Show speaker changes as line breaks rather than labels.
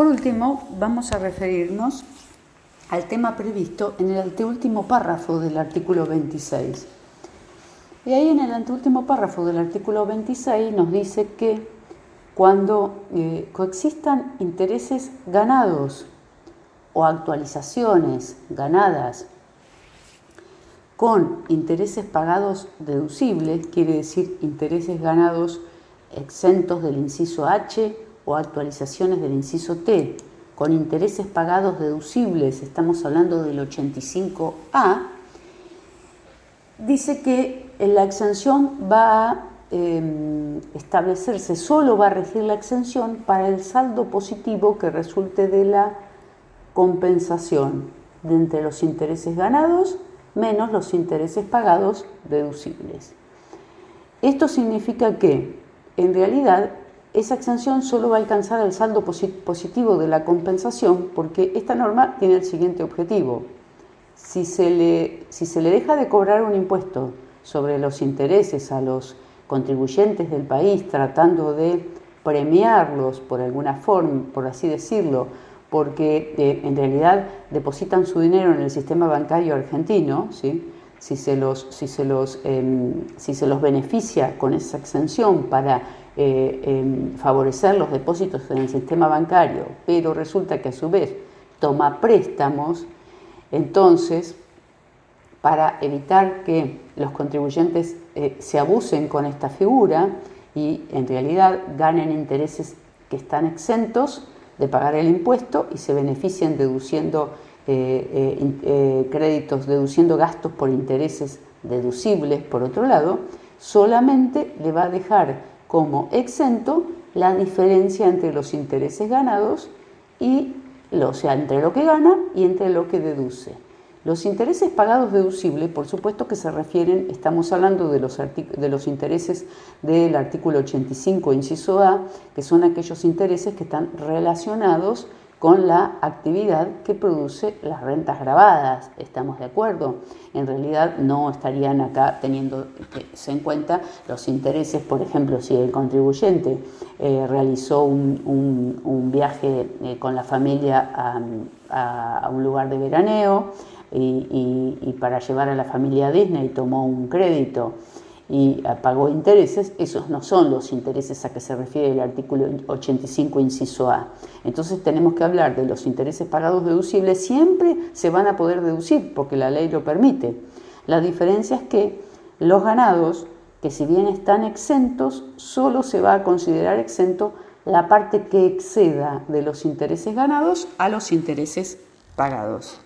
Por último, vamos a referirnos al tema previsto en el anteúltimo párrafo del artículo 26. Y ahí en el anteúltimo párrafo del artículo 26 nos dice que cuando eh, coexistan intereses ganados o actualizaciones ganadas con intereses pagados deducibles, quiere decir intereses ganados exentos del inciso H o actualizaciones del inciso T, con intereses pagados deducibles, estamos hablando del 85A, dice que la exención va a em, establecerse, solo va a regir la exención para el saldo positivo que resulte de la compensación de entre los intereses ganados menos los intereses pagados deducibles. Esto significa que, en realidad, esa exención solo va a alcanzar el saldo positivo de la compensación porque esta norma tiene el siguiente objetivo. Si se, le, si se le deja de cobrar un impuesto sobre los intereses a los contribuyentes del país tratando de premiarlos por alguna forma, por así decirlo, porque eh, en realidad depositan su dinero en el sistema bancario argentino, ¿sí? Si, se los, si, se los, em, si se los beneficia con esa exención para eh, em, favorecer los depósitos en el sistema bancario, pero resulta que a su vez toma préstamos, entonces, para evitar que los contribuyentes eh, se abusen con esta figura y en realidad ganen intereses que están exentos de pagar el impuesto y se beneficien deduciendo eh, créditos, deduciendo gastos por intereses deducibles, por otro lado, solamente le va a dejar como exento la diferencia entre los intereses ganados y, sea, entre lo que gana y entre lo que deduce. Los intereses pagados deducibles, por supuesto que se refieren, estamos hablando de los, de los intereses del artículo 85, inciso A, que son aquellos intereses que están relacionados con la actividad que produce las rentas grabadas. ¿Estamos de acuerdo? En realidad no estarían acá teniendo en cuenta los intereses, por ejemplo, si el contribuyente eh, realizó un, viaje eh, con la familia a, un lugar de veraneo y, y para llevar a la familia a Disney tomó un crédito y pagó intereses, esos no son los intereses a que se refiere el artículo 85, inciso A. Entonces tenemos que hablar de los intereses pagados deducibles, siempre se van a poder deducir porque la ley lo permite. La diferencia es que los ganados, que si bien están exentos, solo se va a considerar exento la parte que exceda de los intereses ganados a los intereses pagados.